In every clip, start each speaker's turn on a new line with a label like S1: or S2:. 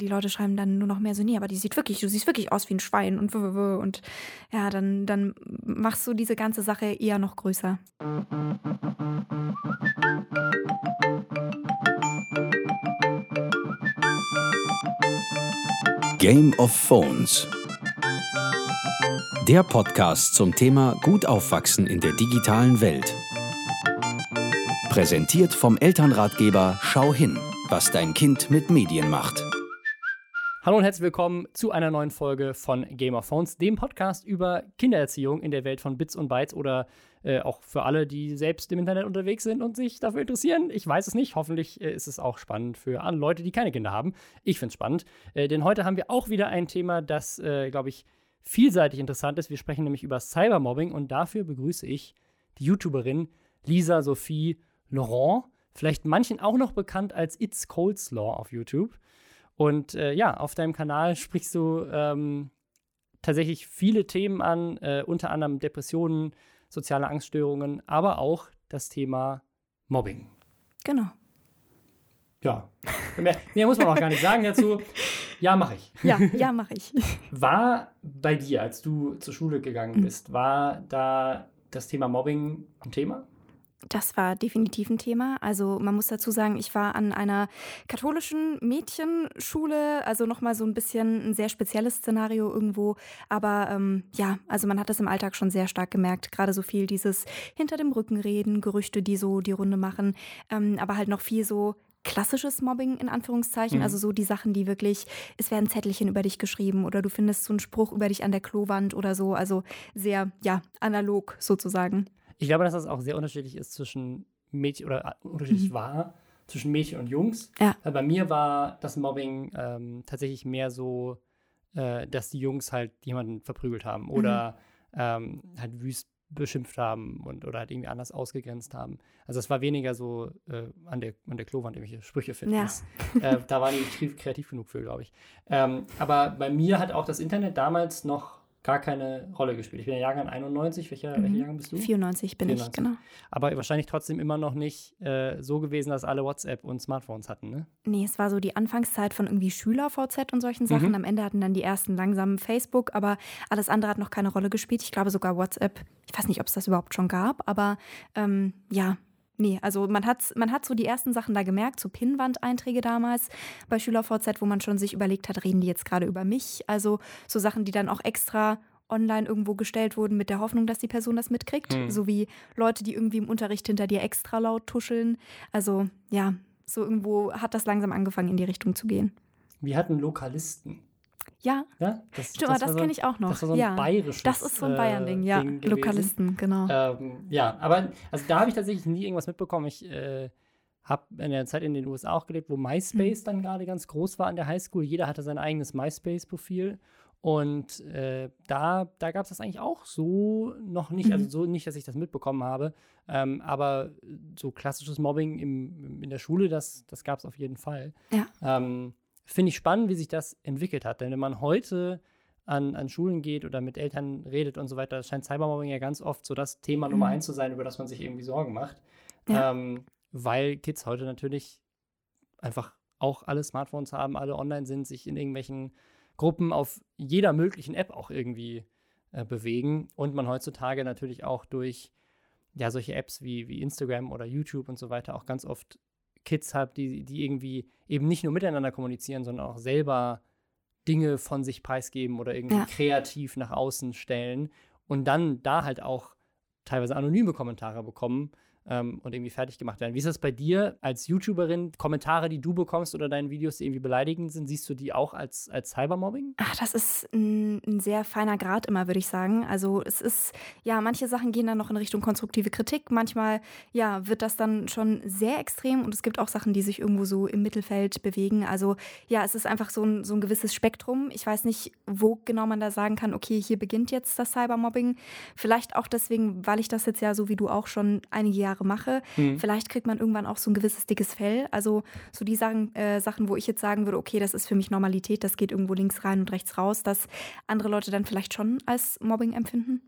S1: die Leute schreiben dann nur noch mehr so, nee, aber die sieht wirklich, du siehst wirklich aus wie ein Schwein und und ja, dann, dann machst du diese ganze Sache eher noch größer.
S2: Game of Phones. Der Podcast zum Thema Gut aufwachsen in der digitalen Welt. Präsentiert vom Elternratgeber Schau hin, was dein Kind mit Medien macht.
S3: Hallo und herzlich willkommen zu einer neuen Folge von Game of Phones, dem Podcast über Kindererziehung in der Welt von Bits und Bytes oder äh, auch für alle, die selbst im Internet unterwegs sind und sich dafür interessieren. Ich weiß es nicht. Hoffentlich äh, ist es auch spannend für alle Leute, die keine Kinder haben. Ich finde es spannend, äh, denn heute haben wir auch wieder ein Thema, das, äh, glaube ich, vielseitig interessant ist. Wir sprechen nämlich über Cybermobbing und dafür begrüße ich die YouTuberin Lisa Sophie Laurent, vielleicht manchen auch noch bekannt als It's Coleslaw auf YouTube. Und äh, ja, auf deinem Kanal sprichst du ähm, tatsächlich viele Themen an, äh, unter anderem Depressionen, soziale Angststörungen, aber auch das Thema Mobbing.
S1: Genau.
S3: Ja, mehr, mehr muss man auch gar nicht sagen dazu. Ja, mache ich.
S1: Ja, ja, mache ich.
S3: War bei dir, als du zur Schule gegangen bist, war da das Thema Mobbing ein Thema?
S1: Das war definitiv ein Thema. Also man muss dazu sagen, ich war an einer katholischen Mädchenschule, also nochmal so ein bisschen ein sehr spezielles Szenario irgendwo. Aber ähm, ja, also man hat das im Alltag schon sehr stark gemerkt. Gerade so viel dieses hinter dem Rücken reden, Gerüchte, die so die Runde machen, ähm, aber halt noch viel so klassisches Mobbing in Anführungszeichen, mhm. also so die Sachen, die wirklich, es werden Zettelchen über dich geschrieben oder du findest so einen Spruch über dich an der Klowand oder so, also sehr, ja, analog sozusagen.
S3: Ich glaube, dass das auch sehr unterschiedlich ist zwischen Mädchen oder äh, unterschiedlich mhm. war zwischen Mädchen und Jungs. Ja. bei mir war das Mobbing ähm, tatsächlich mehr so, äh, dass die Jungs halt jemanden verprügelt haben oder mhm. ähm, halt wüst beschimpft haben und oder halt irgendwie anders ausgegrenzt haben. Also es war weniger so äh, an, der, an der Klowand irgendwelche Sprüche finden. Ja. Äh, da war ich kreativ genug für, glaube ich. Ähm, aber bei mir hat auch das Internet damals noch gar keine Rolle gespielt. Ich bin ja Jahrgang 91. Welcher, mhm. welcher Jahrgang bist du?
S1: 94 bin 94. ich, genau.
S3: Aber wahrscheinlich trotzdem immer noch nicht äh, so gewesen, dass alle WhatsApp und Smartphones hatten, ne?
S1: Nee, es war so die Anfangszeit von irgendwie Schüler-VZ und solchen Sachen. Mhm. Am Ende hatten dann die ersten langsam Facebook, aber alles andere hat noch keine Rolle gespielt. Ich glaube sogar WhatsApp. Ich weiß nicht, ob es das überhaupt schon gab, aber ähm, ja, Nee, also man hat, man hat so die ersten Sachen da gemerkt, so Pinnwand-Einträge damals bei SchülerVZ, wo man schon sich überlegt hat, reden die jetzt gerade über mich? Also so Sachen, die dann auch extra online irgendwo gestellt wurden mit der Hoffnung, dass die Person das mitkriegt. Mhm. So wie Leute, die irgendwie im Unterricht hinter dir extra laut tuscheln. Also ja, so irgendwo hat das langsam angefangen, in die Richtung zu gehen.
S3: Wir hatten Lokalisten.
S1: Ja,
S3: ja
S1: das, Stimmt, das, das so, kenne ich auch noch.
S3: Das war so ein
S1: ja.
S3: bayerisches
S1: Das ist so ein Bayern-Ding, ja. Ding Lokalisten, genau.
S3: Ähm, ja, aber also da habe ich tatsächlich nie irgendwas mitbekommen. Ich äh, habe in der Zeit in den USA auch gelebt, wo MySpace mhm. dann gerade ganz groß war an der Highschool. Jeder hatte sein eigenes MySpace-Profil. Und äh, da, da gab es das eigentlich auch so noch nicht, also mhm. also so nicht, dass ich das mitbekommen habe, ähm, aber so klassisches Mobbing im, in der Schule, das, das gab es auf jeden Fall. Ja. Ähm, finde ich spannend, wie sich das entwickelt hat. Denn wenn man heute an, an Schulen geht oder mit Eltern redet und so weiter, scheint Cybermobbing ja ganz oft so das Thema mhm. Nummer eins zu sein, über das man sich irgendwie Sorgen macht. Ja. Ähm, weil Kids heute natürlich einfach auch alle Smartphones haben, alle online sind, sich in irgendwelchen Gruppen auf jeder möglichen App auch irgendwie äh, bewegen und man heutzutage natürlich auch durch ja solche Apps wie, wie Instagram oder YouTube und so weiter auch ganz oft Kids habe, die, die irgendwie eben nicht nur miteinander kommunizieren, sondern auch selber Dinge von sich preisgeben oder irgendwie ja. kreativ nach außen stellen und dann da halt auch teilweise anonyme Kommentare bekommen, ähm, und irgendwie fertig gemacht werden. Wie ist das bei dir als YouTuberin? Kommentare, die du bekommst oder deinen Videos, die irgendwie beleidigend sind, siehst du die auch als, als Cybermobbing?
S1: Ach, das ist ein, ein sehr feiner Grad immer, würde ich sagen. Also es ist, ja, manche Sachen gehen dann noch in Richtung konstruktive Kritik. Manchmal, ja, wird das dann schon sehr extrem und es gibt auch Sachen, die sich irgendwo so im Mittelfeld bewegen. Also ja, es ist einfach so ein, so ein gewisses Spektrum. Ich weiß nicht, wo genau man da sagen kann, okay, hier beginnt jetzt das Cybermobbing. Vielleicht auch deswegen, weil ich das jetzt ja so wie du auch schon einige Jahre Jahre mache. Mhm. Vielleicht kriegt man irgendwann auch so ein gewisses dickes Fell. Also so die Sachen, äh, Sachen, wo ich jetzt sagen würde, okay, das ist für mich Normalität, das geht irgendwo links rein und rechts raus, dass andere Leute dann vielleicht schon als Mobbing empfinden?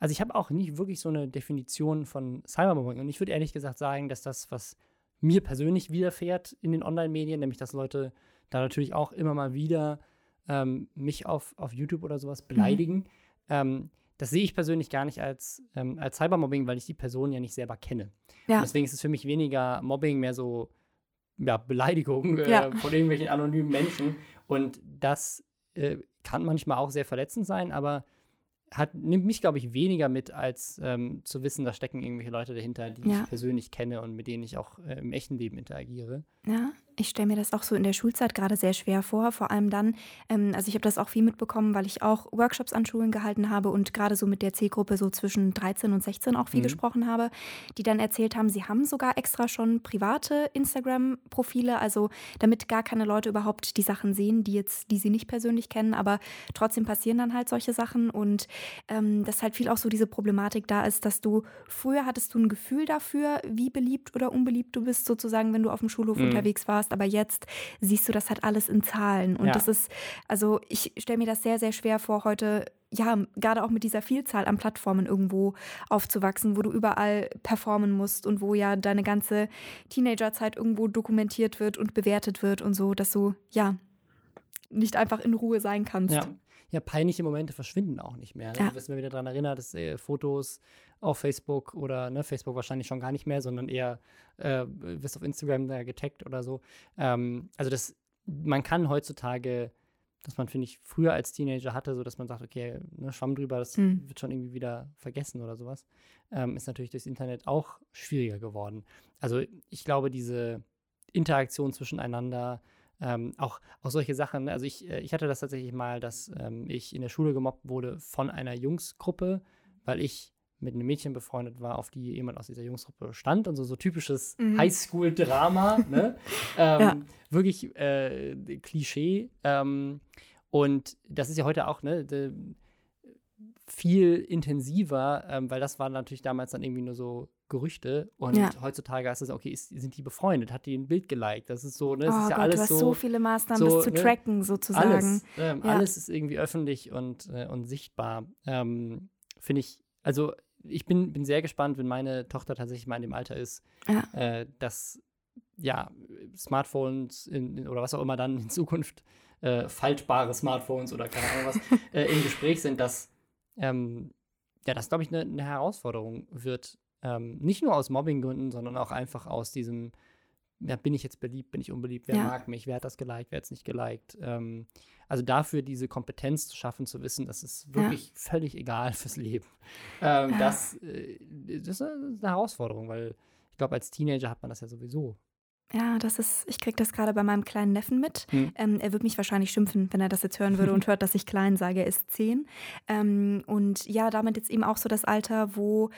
S3: Also ich habe auch nicht wirklich so eine Definition von Cybermobbing und ich würde ehrlich gesagt sagen, dass das, was mir persönlich widerfährt in den Online-Medien, nämlich dass Leute da natürlich auch immer mal wieder ähm, mich auf, auf YouTube oder sowas beleidigen. Mhm. Ähm, das sehe ich persönlich gar nicht als, ähm, als Cybermobbing, weil ich die Person ja nicht selber kenne. Ja. deswegen ist es für mich weniger Mobbing, mehr so ja, Beleidigung äh, ja. von irgendwelchen anonymen Menschen. Und das äh, kann manchmal auch sehr verletzend sein, aber hat, nimmt mich, glaube ich, weniger mit, als ähm, zu wissen, da stecken irgendwelche Leute dahinter, die ja. ich persönlich kenne und mit denen ich auch äh, im echten Leben interagiere.
S1: Ja, ich stelle mir das auch so in der Schulzeit gerade sehr schwer vor, vor allem dann, ähm, also ich habe das auch viel mitbekommen, weil ich auch Workshops an Schulen gehalten habe und gerade so mit der Zielgruppe so zwischen 13 und 16 auch viel mhm. gesprochen habe, die dann erzählt haben, sie haben sogar extra schon private Instagram-Profile, also damit gar keine Leute überhaupt die Sachen sehen, die jetzt, die sie nicht persönlich kennen, aber trotzdem passieren dann halt solche Sachen und ähm, dass halt viel auch so diese Problematik da ist, dass du früher hattest du ein Gefühl dafür, wie beliebt oder unbeliebt du bist, sozusagen, wenn du auf dem Schulhof mhm. unterwegs warst hast, aber jetzt siehst du das halt alles in Zahlen. Und ja. das ist, also ich stelle mir das sehr, sehr schwer vor, heute ja, gerade auch mit dieser Vielzahl an Plattformen irgendwo aufzuwachsen, wo du überall performen musst und wo ja deine ganze Teenagerzeit irgendwo dokumentiert wird und bewertet wird und so, dass du ja nicht einfach in Ruhe sein kannst.
S3: Ja, ja peinliche Momente verschwinden auch nicht mehr. Ne? Ja. Du wirst mir wieder daran erinnern, dass äh, Fotos auf Facebook oder ne, Facebook wahrscheinlich schon gar nicht mehr, sondern eher äh, wirst auf Instagram da getaggt oder so. Ähm, also das, man kann heutzutage, dass man, finde ich, früher als Teenager hatte, so dass man sagt, okay, ne, Schwamm drüber, das mhm. wird schon irgendwie wieder vergessen oder sowas, ähm, ist natürlich durchs Internet auch schwieriger geworden. Also ich glaube, diese Interaktion zwischeneinander, ähm, auch, auch solche Sachen. Ne, also ich, äh, ich hatte das tatsächlich mal, dass ähm, ich in der Schule gemobbt wurde von einer Jungsgruppe, weil ich mit einem Mädchen befreundet war, auf die jemand aus dieser Jungsgruppe stand und so, so typisches mhm. Highschool-Drama, ne? ähm, ja. Wirklich äh, Klischee. Ähm, und das ist ja heute auch, ne, de, viel intensiver, ähm, weil das waren natürlich damals dann irgendwie nur so Gerüchte und ja. heutzutage ist es, okay, ist, sind die befreundet, hat die ein Bild geliked, das ist so, ne, das
S1: oh
S3: ist
S1: ja Gott, alles du hast so, so viele Maßnahmen, so, das zu ne, tracken sozusagen.
S3: Alles, ähm, ja. alles ist irgendwie öffentlich und, äh, und sichtbar. Ähm, Finde ich, also ich bin, bin sehr gespannt, wenn meine Tochter tatsächlich mal in dem Alter ist, ja. äh, dass ja, Smartphones in, oder was auch immer dann in Zukunft äh, faltbare Smartphones oder keine Ahnung was äh, im Gespräch sind, dass ähm, ja, das glaube ich eine ne Herausforderung wird. Ähm, nicht nur aus Mobbinggründen, sondern auch einfach aus diesem, ja, bin ich jetzt beliebt, bin ich unbeliebt, wer ja. mag mich, wer hat das geliked, wer hat es nicht geliked. Ähm, also dafür diese Kompetenz zu schaffen, zu wissen, das ist wirklich ja. völlig egal fürs Leben. Ähm, das, äh, das ist eine Herausforderung, weil ich glaube, als Teenager hat man das ja sowieso.
S1: Ja, das ist, ich kriege das gerade bei meinem kleinen Neffen mit. Hm. Ähm, er wird mich wahrscheinlich schimpfen, wenn er das jetzt hören würde und hört, dass ich klein sage, er ist zehn. Ähm, und ja, damit jetzt eben auch so das Alter, wo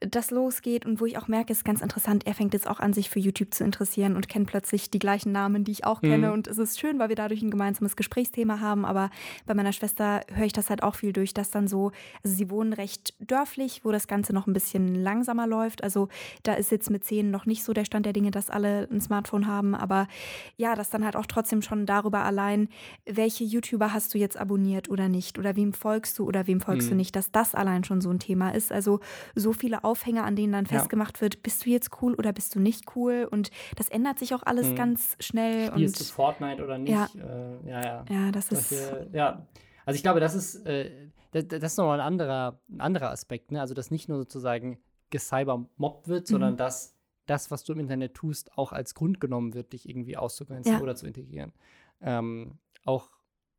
S1: das losgeht und wo ich auch merke, ist ganz interessant, er fängt jetzt auch an, sich für YouTube zu interessieren und kennt plötzlich die gleichen Namen, die ich auch kenne. Hm. Und es ist schön, weil wir dadurch ein gemeinsames Gesprächsthema haben. Aber bei meiner Schwester höre ich das halt auch viel durch, dass dann so, also sie wohnen recht dörflich, wo das Ganze noch ein bisschen langsamer läuft. Also da ist jetzt mit zehn noch nicht so der Stand der Dinge, dass alle ein Smartphone Smartphone haben, aber ja, das dann halt auch trotzdem schon darüber allein, welche YouTuber hast du jetzt abonniert oder nicht oder wem folgst du oder wem folgst mhm. du nicht, dass das allein schon so ein Thema ist. Also so viele Aufhänger, an denen dann festgemacht ja. wird, bist du jetzt cool oder bist du nicht cool und das ändert sich auch alles mhm. ganz schnell.
S3: Spielst und, du Fortnite oder nicht?
S1: Ja,
S3: äh, ja, ja.
S1: ja. das Solche,
S3: ist. Ja, also ich glaube, das ist, äh, das, das, ist nochmal ein anderer, ein anderer Aspekt, ne? Also, dass nicht nur sozusagen gecybermobbt wird, sondern mhm. dass das, was du im Internet tust, auch als Grund genommen wird, dich irgendwie auszugrenzen ja. oder zu integrieren. Ähm, auch,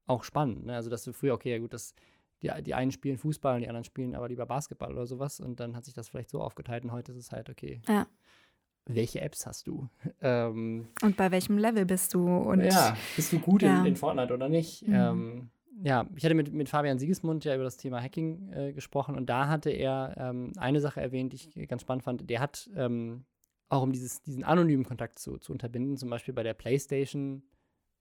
S3: auch spannend. Ne? Also, dass du früher, okay, ja gut, das, die, die einen spielen Fußball und die anderen spielen aber lieber Basketball oder sowas und dann hat sich das vielleicht so aufgeteilt und heute ist es halt, okay. Ja. Welche Apps hast du?
S1: Ähm, und bei welchem Level bist du? Und,
S3: ja, bist du gut ja. in, in, Fortnite oder nicht? Mhm. Ähm, ja, ich hatte mit, mit Fabian Siegesmund ja über das Thema Hacking äh, gesprochen und da hatte er ähm, eine Sache erwähnt, die ich ganz spannend fand. Der hat ähm, auch um dieses, diesen anonymen Kontakt zu, zu unterbinden, zum Beispiel bei der PlayStation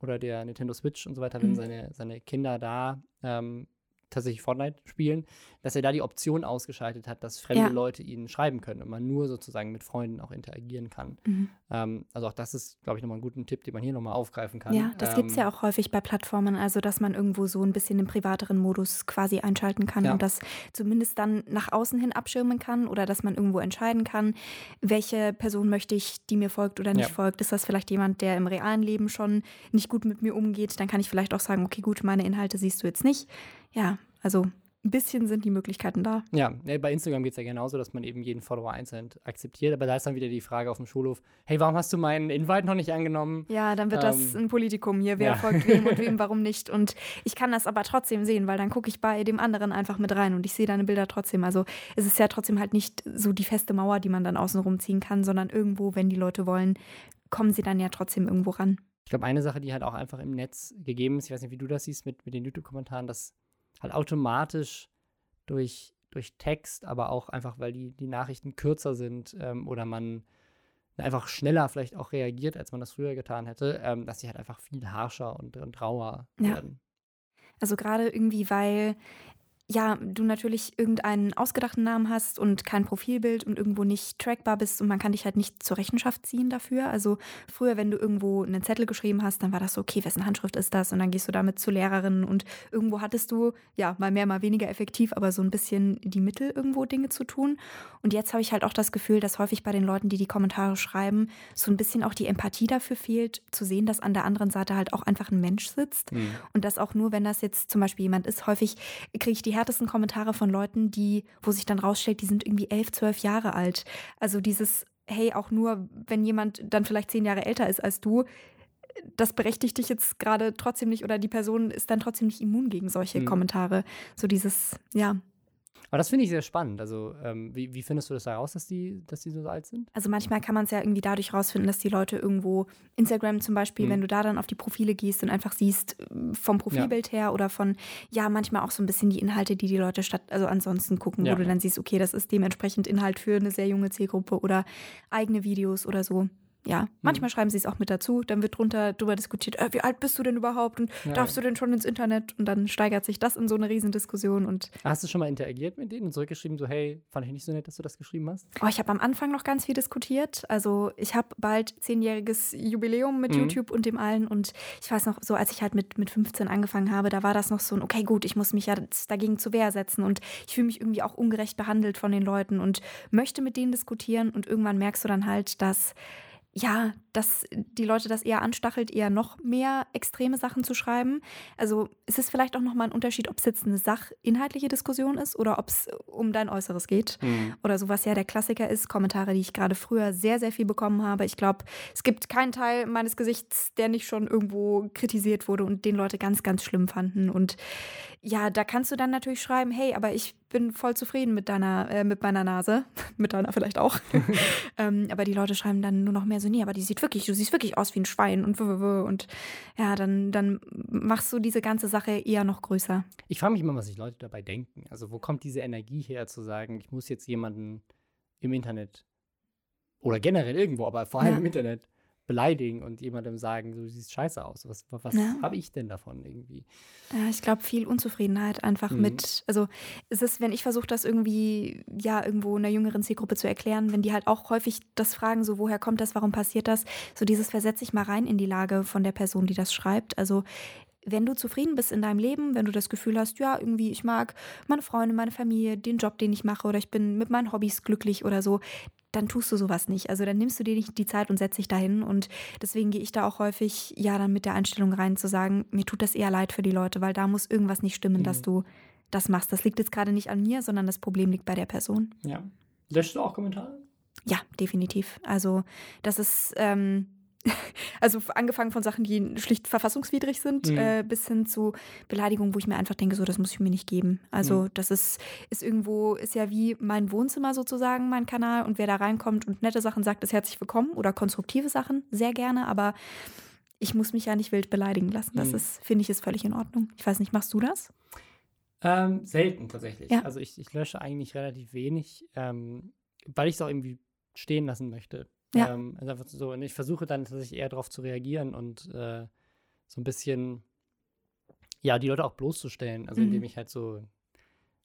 S3: oder der Nintendo Switch und so weiter, wenn mhm. seine, seine Kinder da ähm, tatsächlich Fortnite spielen, dass er da die Option ausgeschaltet hat, dass fremde
S1: Ja.
S3: Leute ihnen schreiben können und man nur sozusagen mit Freunden auch interagieren kann.
S1: Mhm.
S3: Ähm, also auch das ist, glaube ich, nochmal ein guter Tipp, den man hier nochmal aufgreifen kann.
S1: Ja, das
S3: Ähm,
S1: ja auch häufig bei Plattformen, also dass man irgendwo so ein bisschen den privateren Modus quasi einschalten kann
S3: Ja.
S1: und das zumindest dann nach außen hin abschirmen kann oder dass man irgendwo entscheiden kann, welche Person möchte ich, die mir folgt oder nicht
S3: Ja.
S1: folgt. Ist das vielleicht jemand, der im realen Leben schon nicht gut mit mir umgeht? Dann kann ich vielleicht auch sagen, okay, gut, meine Inhalte siehst du jetzt nicht. Ja, also ein bisschen sind die Möglichkeiten da.
S3: Ja, bei Instagram geht es ja genauso, dass man eben jeden Follower einzeln akzeptiert. Aber da ist dann wieder die Frage auf dem Schulhof: Hey, warum hast du meinen Invite noch nicht angenommen?
S1: Ja, dann wird das
S3: Ähm,
S1: ein Politikum hier. Wer
S3: ja.
S1: folgt wem und wem, warum nicht? Und ich kann das aber trotzdem sehen, weil dann gucke ich bei dem anderen einfach mit rein und ich sehe deine Bilder trotzdem. Also es ist ja trotzdem halt nicht so die feste Mauer, die man dann außen rumziehen kann, sondern irgendwo, wenn die Leute wollen, kommen sie dann ja trotzdem irgendwo ran.
S3: Ich glaube, eine Sache, die halt auch einfach im Netz gegeben ist, ich weiß nicht, wie du das siehst mit, mit den YouTube-Kommentaren, dass halt automatisch durch, durch Text, aber auch einfach, weil die, die Nachrichten kürzer sind ähm, oder man einfach schneller vielleicht auch reagiert, als man das früher getan hätte, ähm, dass sie halt einfach viel harscher und, und rauer
S1: Ja.
S3: werden.
S1: Also gerade irgendwie, weil ja, du natürlich irgendeinen ausgedachten Namen hast und kein Profilbild und irgendwo nicht trackbar bist und man kann dich halt nicht zur Rechenschaft ziehen dafür. Also früher, wenn du irgendwo einen Zettel geschrieben hast, dann war das so, okay, wessen Handschrift ist das? Und dann gehst du damit zu Lehrerinnen und irgendwo hattest du, ja, mal mehr, mal weniger effektiv, aber so ein bisschen die Mittel, irgendwo Dinge zu tun. Und jetzt habe ich halt auch das Gefühl, dass häufig bei den Leuten, die die Kommentare schreiben, so ein bisschen auch die Empathie dafür fehlt, zu sehen, dass an der anderen Seite halt auch einfach ein Mensch sitzt.
S3: Hm.
S1: Und das auch nur, wenn das jetzt zum Beispiel jemand ist. Häufig kriege ich die härtesten Kommentare von Leuten, die, wo sich dann rausstellt, die sind irgendwie elf, zwölf Jahre alt. Also dieses, hey, auch nur, wenn jemand dann vielleicht zehn Jahre älter ist als du, das berechtigt dich jetzt gerade trotzdem nicht oder die Person ist dann trotzdem nicht immun gegen solche
S3: Mhm.
S1: Kommentare. So dieses, ja.
S3: Aber das finde ich sehr spannend. Also, ähm, wie, wie findest du das heraus, dass die, dass die so alt sind?
S1: Also manchmal kann man es ja irgendwie dadurch rausfinden, dass die Leute irgendwo, Instagram zum Beispiel,
S3: Mhm.
S1: wenn du da dann auf die Profile gehst und einfach siehst, äh, vom Profilbild her oder von, ja, manchmal auch so ein bisschen die Inhalte, die die Leute statt, also ansonsten gucken,
S3: Ja.
S1: wo du dann siehst, okay, das ist dementsprechend Inhalt für eine sehr junge Zielgruppe oder eigene Videos oder so. Ja, manchmal schreiben sie es auch mit dazu, dann wird drunter drüber diskutiert, äh, wie alt bist du denn überhaupt und
S3: Ja,
S1: darfst du denn schon ins Internet? Und dann steigert sich das in so eine Riesendiskussion und
S3: Hast du schon mal interagiert mit denen und zurückgeschrieben, so, hey, fand ich nicht so nett, dass du das geschrieben hast?
S1: Oh, ich habe am Anfang noch ganz viel diskutiert. Also ich habe bald zehnjähriges Jubiläum mit
S3: Mhm.
S1: YouTube und dem allen. Und ich weiß noch, so als ich halt mit, mit 15 angefangen habe, da war das noch so ein, okay, gut, ich muss mich ja dagegen zur Wehr setzen. Und ich fühle mich irgendwie auch ungerecht behandelt von den Leuten und möchte mit denen diskutieren. Und irgendwann merkst du dann halt, dass ja, dass die Leute das eher anstachelt, eher noch mehr extreme Sachen zu schreiben. Also es ist vielleicht auch nochmal ein Unterschied, ob es jetzt eine sachinhaltliche Diskussion ist oder ob es um dein Äußeres geht oder so, was ja der Klassiker ist, Kommentare, die ich gerade früher sehr, sehr viel bekommen habe. Ich glaube, es gibt keinen Teil meines Gesichts, der nicht schon irgendwo kritisiert wurde und den Leute ganz, ganz schlimm fanden. Und ja, da kannst du dann natürlich schreiben, hey, aber ich bin voll zufrieden mit deiner, äh, mit meiner Nase, mit deiner vielleicht auch. ähm, aber die Leute schreiben dann nur noch mehr so, nee, aber die sieht wirklich, du siehst wirklich aus wie ein Schwein und und ja, dann, dann machst du diese ganze Sache eher noch größer.
S3: Ich frage mich immer, was sich Leute dabei denken. Also, wo kommt diese Energie her, zu sagen, ich muss jetzt jemanden im Internet oder generell irgendwo, aber vor allem
S1: Ja.
S3: im Internet beleidigen und jemandem sagen, du siehst scheiße aus. Was, was
S1: Ja.
S3: habe ich denn davon irgendwie?
S1: Ja, ich glaube, viel Unzufriedenheit einfach
S3: Mhm.
S1: mit, also es ist, wenn ich versuche, das irgendwie, ja, irgendwo einer jüngeren Zielgruppe zu erklären, wenn die halt auch häufig das fragen, so woher kommt das, warum passiert das, so dieses versetz dich mal rein in die Lage von der Person, die das schreibt. Also wenn du zufrieden bist in deinem Leben, wenn du das Gefühl hast, ja, irgendwie, ich mag meine Freunde, meine Familie, den Job, den ich mache oder ich bin mit meinen Hobbys glücklich oder so, dann tust du sowas nicht. Also dann nimmst du dir nicht die Zeit und setzt dich dahin. Und deswegen gehe ich da auch häufig, ja, dann mit der Einstellung rein zu sagen, mir tut das eher leid für die Leute, weil da muss irgendwas nicht stimmen, dass
S3: Mhm.
S1: du das machst. Das liegt jetzt gerade nicht an mir, sondern das Problem liegt bei der Person.
S3: Ja. Löschst du auch Kommentare?
S1: Ja, definitiv. Also das ist, ähm, also angefangen von Sachen, die schlicht verfassungswidrig sind,
S3: Mhm.
S1: äh, bis hin zu Beleidigungen, wo ich mir einfach denke, so, das muss ich mir nicht geben. Also
S3: Mhm.
S1: das ist, ist irgendwo, ist ja wie mein Wohnzimmer sozusagen, mein Kanal. Und wer da reinkommt und nette Sachen sagt, ist herzlich willkommen oder konstruktive Sachen, sehr gerne, aber ich muss mich ja nicht wild beleidigen lassen. Das
S3: Mhm.
S1: ist, finde ich, ist völlig in Ordnung. Ich weiß nicht, machst du das?
S3: Ähm, selten tatsächlich.
S1: Ja.
S3: Also ich, ich lösche eigentlich relativ wenig, ähm, weil ich es auch irgendwie stehen lassen möchte.
S1: Ja.
S3: Ähm, also einfach so, und ich versuche dann tatsächlich eher darauf zu reagieren und äh, so ein bisschen, ja, die Leute auch bloßzustellen. Also
S1: Mhm.
S3: indem ich halt so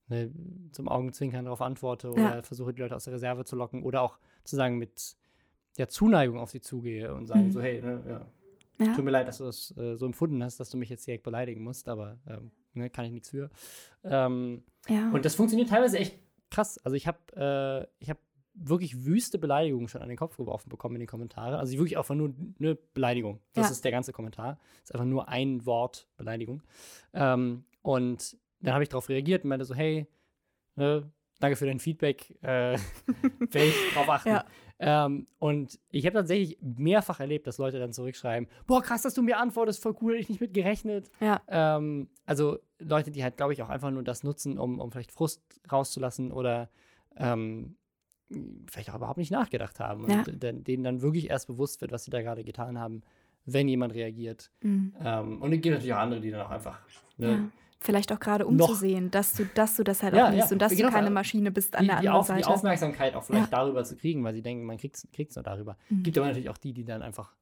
S3: ne, zum Augenzwinkern darauf antworte oder
S1: Ja.
S3: versuche, die Leute aus der Reserve zu locken oder auch zu sagen, mit der Zuneigung auf sie zugehe und sagen
S1: Mhm.
S3: so, hey, ne, ja,
S1: Ja.
S3: tut mir leid, dass du das äh, so empfunden hast, dass du mich jetzt direkt beleidigen musst, aber ähm, ne, kann ich nichts für. Ähm,
S1: ja.
S3: und das funktioniert teilweise echt krass. Also ich habe äh, ich habe wirklich wüste Beleidigungen schon an den Kopf geworfen bekommen in den Kommentaren. Also wirklich einfach nur eine Beleidigung. Das
S1: Ja.
S3: ist der ganze Kommentar. Das ist einfach nur ein Wort Beleidigung. Ähm, und dann habe ich darauf reagiert und meinte so, hey, ne, danke für dein Feedback. Äh, werde ich drauf achten.
S1: Ja.
S3: Ähm, und ich habe tatsächlich mehrfach erlebt, dass Leute dann zurückschreiben, boah, krass, dass du mir antwortest, voll cool, ich nicht mit gerechnet.
S1: ja.
S3: Ähm, also Leute, die halt, glaube ich, auch einfach nur das nutzen, um, um vielleicht Frust rauszulassen oder ähm, vielleicht auch überhaupt nicht nachgedacht haben. Und
S1: Ja.
S3: d- denen dann wirklich erst bewusst wird, was sie da gerade getan haben, wenn jemand reagiert.
S1: Mhm.
S3: Ähm, und es gibt natürlich auch andere, die dann auch einfach. Ne,
S1: ja. Vielleicht auch gerade umzusehen, dass du, dass du das halt
S3: Ja,
S1: auch liest
S3: ja,
S1: und dass
S3: genau,
S1: du keine. Maschine bist an
S3: die,
S1: der
S3: die,
S1: anderen
S3: auf, die
S1: Seite.
S3: Aufmerksamkeit auch vielleicht darüber zu kriegen, weil sie denken, man kriegt es nur darüber.
S1: Mhm.
S3: Gibt aber natürlich auch die, die dann einfach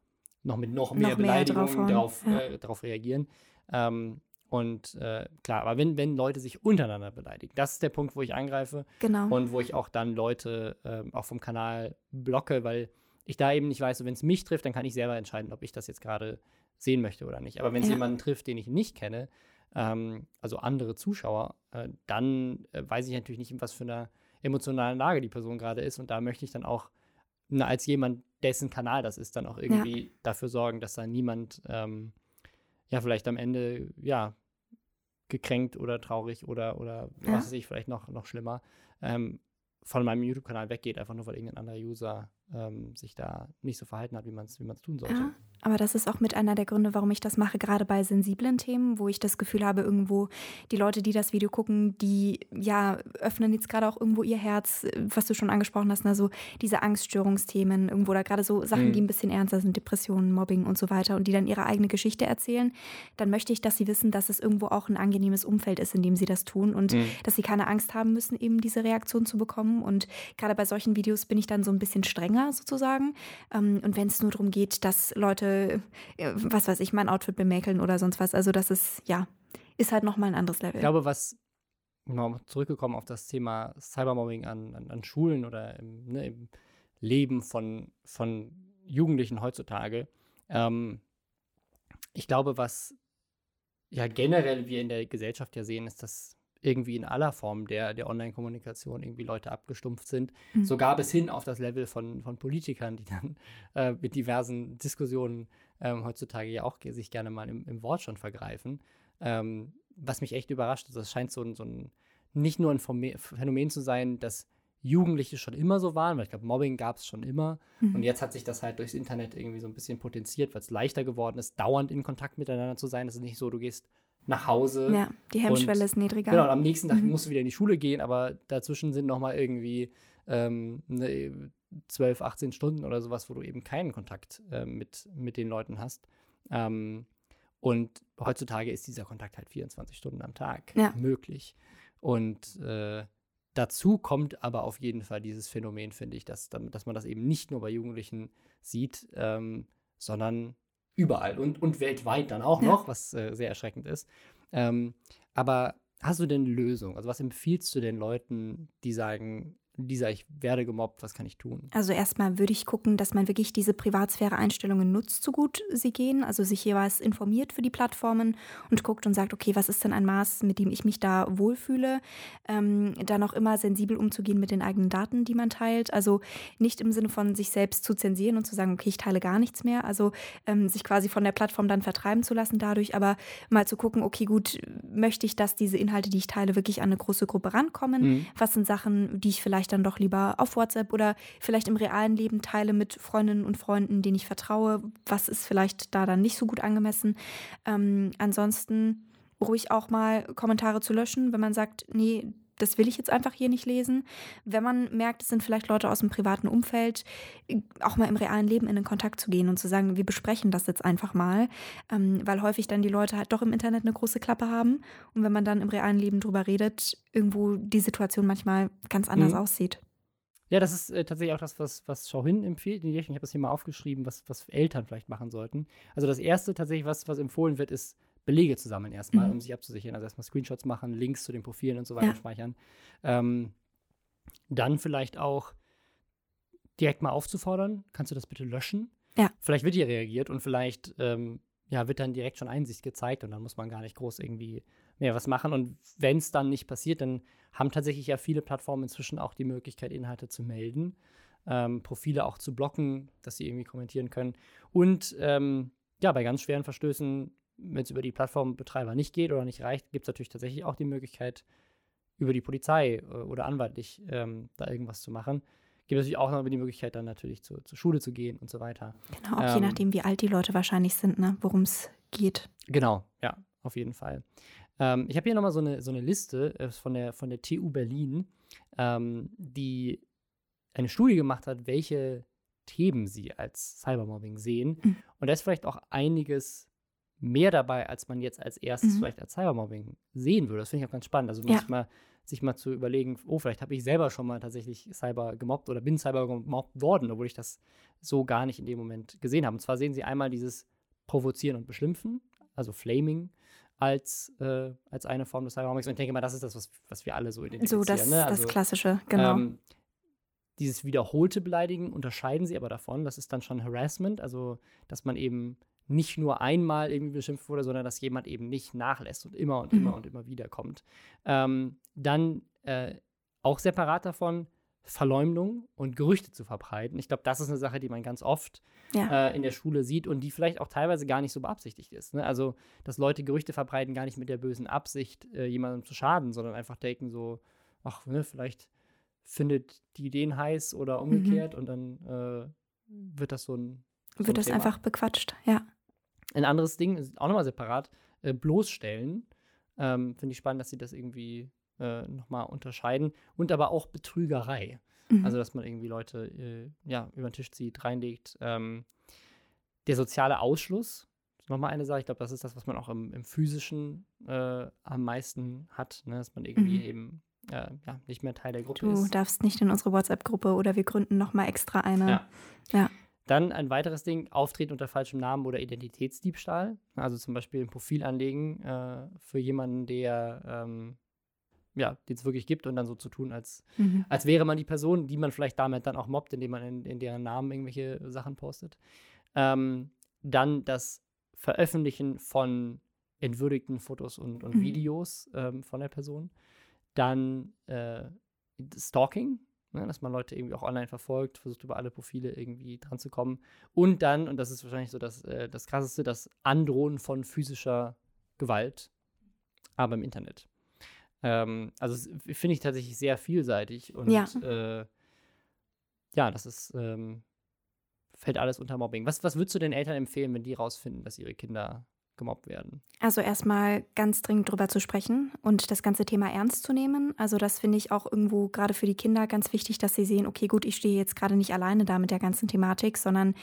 S3: noch mit noch mehr
S1: Noch mehr
S3: Beleidigungen
S1: draufhauen,
S3: darauf,
S1: ja.
S3: äh, darauf reagieren. Ähm, und äh, klar, aber wenn, wenn Leute sich untereinander beleidigen, das ist der Punkt, wo ich angreife
S1: Genau.
S3: und wo ich auch dann Leute ähm, auch vom Kanal blocke, weil ich da eben nicht weiß, wenn es mich trifft, dann kann ich selber entscheiden, ob ich das jetzt gerade sehen möchte oder nicht. Aber wenn es
S1: Ja.
S3: jemanden trifft, den ich nicht kenne, ähm, also andere Zuschauer, äh, dann äh, weiß ich natürlich nicht, in was für einer emotionalen Lage die Person gerade ist. Und da möchte ich dann auch, na, als jemand, dessen Kanal das ist, dann auch irgendwie dafür sorgen, dass da niemand, ähm, ja, vielleicht am Ende, ja, gekränkt oder traurig oder, oder
S1: Ja.
S3: was weiß ich, vielleicht noch, noch schlimmer, ähm, von meinem YouTube-Kanal weggeht, einfach nur weil irgendein anderer User ähm, sich da nicht so verhalten hat, wie man es wie man's tun sollte.
S1: Ja, aber das ist auch mit einer der Gründe, warum ich das mache, gerade bei sensiblen Themen, wo ich das Gefühl habe, irgendwo die Leute, die das Video gucken, die ja öffnen jetzt gerade auch irgendwo ihr Herz, was du schon angesprochen hast, also diese Angststörungsthemen, irgendwo da gerade so Sachen,
S3: Mhm.
S1: die ein bisschen ernster sind, Depressionen, Mobbing und so weiter und die dann ihre eigene Geschichte erzählen, dann möchte ich, dass sie wissen, dass es irgendwo auch ein angenehmes Umfeld ist, in dem sie das tun und
S3: Mhm.
S1: dass sie keine Angst haben müssen, eben diese Reaktion zu bekommen. Und gerade bei solchen Videos bin ich dann so ein bisschen strenger sozusagen. Ähm, Und wenn es nur darum geht, dass Leute, äh, was weiß ich, mein Outfit bemäkeln oder sonst was, also das ist, ja, ist halt nochmal ein anderes Level.
S3: Ich glaube, was noch zurückgekommen auf das Thema Cybermobbing an, an, an Schulen oder im, ne, im Leben von, von Jugendlichen heutzutage. Ähm, ich glaube, was ja generell wir in der Gesellschaft ja sehen, ist, dass irgendwie in aller Form der, der Online-Kommunikation irgendwie Leute abgestumpft sind.
S1: Mhm.
S3: Sogar bis hin auf das Level von, von Politikern, die dann äh, mit diversen Diskussionen ähm, heutzutage ja auch sich gerne mal im, im Wort schon vergreifen. Ähm, was mich echt überrascht, ist, das scheint so ein, so ein nicht nur ein Phänomen- Phänomen zu sein, dass Jugendliche schon immer so waren, weil ich glaube, Mobbing gab es schon immer.
S1: Mhm.
S3: Und jetzt hat sich das halt durchs Internet irgendwie so ein bisschen potenziert, weil es leichter geworden ist, dauernd in Kontakt miteinander zu sein. Es ist nicht so, du gehst nach Hause.
S1: ja, die Hemmschwelle
S3: und-
S1: ist niedriger.
S3: Genau, und am nächsten Tag
S1: Mhm.
S3: musst du wieder in die Schule gehen, aber dazwischen sind noch mal irgendwie ähm, ne, 12, 18 Stunden oder sowas, wo du eben keinen Kontakt äh, mit, mit den Leuten hast. Ähm, und heutzutage ist dieser Kontakt halt 24 Stunden am Tag
S1: Ja.
S3: möglich. Und äh, dazu kommt aber auf jeden Fall dieses Phänomen, finde ich, dass, dass man das eben nicht nur bei Jugendlichen sieht, ähm, sondern überall und, und weltweit dann auch
S1: Ja.
S3: noch, was äh, sehr erschreckend ist. Ähm, aber hast du denn Lösungen? Also was empfiehlst du den Leuten, die sagen, Lisa, ich werde gemobbt, was kann ich tun?
S1: Also erstmal würde ich gucken, dass man wirklich diese Privatsphäre-Einstellungen nutzt, so gut sie gehen. Also sich jeweils informiert für die Plattformen und guckt und sagt, okay, was ist denn ein Maß, mit dem ich mich da wohlfühle? Ähm, dann auch immer sensibel umzugehen mit den eigenen Daten, die man teilt. Also nicht im Sinne von sich selbst zu zensieren und zu sagen, okay, ich teile gar nichts mehr. Also ähm, sich quasi von der Plattform dann vertreiben zu lassen dadurch, aber mal zu gucken, okay, gut, möchte ich, dass diese Inhalte, die ich teile, wirklich an eine große Gruppe rankommen?
S3: Mhm.
S1: Was sind Sachen, die ich vielleicht dann doch lieber auf WhatsApp oder vielleicht im realen Leben teile mit Freundinnen und Freunden, denen ich vertraue? Was ist vielleicht da dann nicht so gut angemessen? Ähm, ansonsten ruhig auch mal Kommentare zu löschen, wenn man sagt, nee, das will ich jetzt einfach hier nicht lesen. Wenn man merkt, es sind vielleicht Leute aus dem privaten Umfeld, auch mal im realen Leben in den Kontakt zu gehen und zu sagen, wir besprechen das jetzt einfach mal, ähm, weil häufig dann die Leute halt doch im Internet eine große Klappe haben und wenn man dann im realen Leben drüber redet, irgendwo die Situation manchmal ganz anders
S3: Mhm.
S1: aussieht.
S3: Ja, das ist äh, tatsächlich auch das, was, was Schauhin empfiehlt. Ich habe das hier mal aufgeschrieben, was, was Eltern vielleicht machen sollten. Also das Erste tatsächlich, was, was empfohlen wird, ist Belege zu sammeln erstmal,
S1: Mhm.
S3: um sich abzusichern. Also erstmal Screenshots machen, Links zu den Profilen und so weiter
S1: Ja.
S3: speichern. Ähm, dann vielleicht auch direkt mal aufzufordern, kannst du das bitte löschen?
S1: Ja.
S3: Vielleicht wird hier reagiert und vielleicht ähm, ja, wird dann direkt schon Einsicht gezeigt und dann muss man gar nicht groß irgendwie mehr was machen. Und wenn es dann nicht passiert, dann haben tatsächlich ja viele Plattformen inzwischen auch die Möglichkeit, Inhalte zu melden, ähm, Profile auch zu blocken, dass sie irgendwie kommentieren können. Und ähm, ja, bei ganz schweren Verstößen, wenn es über die Plattformbetreiber nicht geht oder nicht reicht, gibt es natürlich tatsächlich auch die Möglichkeit, über die Polizei äh, oder anwaltlich ähm, da irgendwas zu machen. Gibt natürlich auch noch die Möglichkeit, dann natürlich zu, zur Schule zu gehen und so weiter.
S1: Genau, auch je
S3: Ähm,
S1: nachdem, wie alt die Leute wahrscheinlich sind, ne, worum es geht.
S3: Genau, ja, auf jeden Fall. Ähm, ich habe hier nochmal so eine, so eine Liste äh, von, der, von der TU Berlin, ähm, die eine Studie gemacht hat, welche Themen sie als Cybermobbing sehen.
S1: Mhm.
S3: Und da ist vielleicht auch einiges mehr dabei, als man jetzt als erstes
S1: Mhm.
S3: vielleicht als Cybermobbing sehen würde. Das finde ich auch ganz spannend. Also
S1: Ja.
S3: sich, mal, sich mal zu überlegen, oh, vielleicht habe ich selber schon mal tatsächlich Cyber gemobbt oder bin Cyber gemobbt worden, obwohl ich das so gar nicht in dem Moment gesehen habe. Und zwar sehen sie einmal dieses Provozieren und Beschimpfen, also Flaming, als, äh, als eine Form des Cybermobbings. Und ich denke mal, das ist das, was, was wir alle so identifizieren.
S1: So, das,
S3: ne?
S1: das
S3: Also,
S1: Klassische, genau.
S3: ähm, dieses wiederholte Beleidigen unterscheiden sie aber davon. Das ist dann schon Harassment, also dass man eben nicht nur einmal irgendwie beschimpft wurde, sondern dass jemand eben nicht nachlässt und immer und immer
S1: Mhm.
S3: und immer wieder kommt. Ähm, dann äh, auch separat davon Verleumdung und Gerüchte zu verbreiten. Ich glaube, das ist eine Sache, die man ganz oft
S1: ja.
S3: äh, in der Schule sieht und die vielleicht auch teilweise gar nicht so beabsichtigt ist. Ne? Also, dass Leute Gerüchte verbreiten, gar nicht mit der bösen Absicht, äh, jemandem zu schaden, sondern einfach denken so, ach, ne, vielleicht findet die den heiß oder umgekehrt und dann äh, wird das so ein. So ein
S1: Wird das
S3: Thema.
S1: einfach bequatscht, ja.
S3: Ein anderes Ding, ist auch nochmal separat, äh, bloßstellen. Ähm, Finde ich spannend, dass sie das irgendwie äh, nochmal unterscheiden. Und aber auch Betrügerei.
S1: Mhm.
S3: Also, dass man irgendwie Leute äh, ja, über den Tisch zieht, reinlegt. Ähm, der soziale Ausschluss ist nochmal eine Sache. Ich glaube, das ist das, was man auch im, im Physischen äh, am meisten hat, ne? dass man irgendwie
S1: Mhm.
S3: eben äh, ja, nicht mehr Teil der Gruppe
S1: Du
S3: ist.
S1: darfst nicht in unsere WhatsApp-Gruppe oder wir gründen nochmal extra eine.
S3: Ja.
S1: Ja.
S3: Dann ein weiteres Ding, Auftreten unter falschem Namen oder Identitätsdiebstahl. Also zum Beispiel ein Profil anlegen äh, für jemanden, der ähm, ja, den es wirklich gibt und dann so zu tun, als,
S1: Mhm.
S3: als wäre man die Person, die man vielleicht damit dann auch mobbt, indem man in, in deren Namen irgendwelche Sachen postet. Ähm, dann das Veröffentlichen von entwürdigten Fotos und, und
S1: Mhm.
S3: Videos ähm, von der Person. Dann äh, Stalking, ne, dass man Leute irgendwie auch online verfolgt, versucht über alle Profile irgendwie dran zu kommen. Und dann, und das ist wahrscheinlich so das, äh, das Krasseste, das Androhen von physischer Gewalt, aber im Internet. Ähm, also finde ich tatsächlich sehr vielseitig und
S1: Ja.
S3: äh, ja, das ist, ähm, fällt alles unter Mobbing. Was, was würdest du den Eltern empfehlen, wenn die rausfinden, dass ihre Kinder gemobbt werden?
S1: Also erstmal ganz dringend drüber zu sprechen und das ganze Thema ernst zu nehmen. Also das finde ich auch irgendwo gerade für die Kinder ganz wichtig, dass sie sehen, okay, gut, ich stehe jetzt gerade nicht alleine da mit der ganzen Thematik, sondern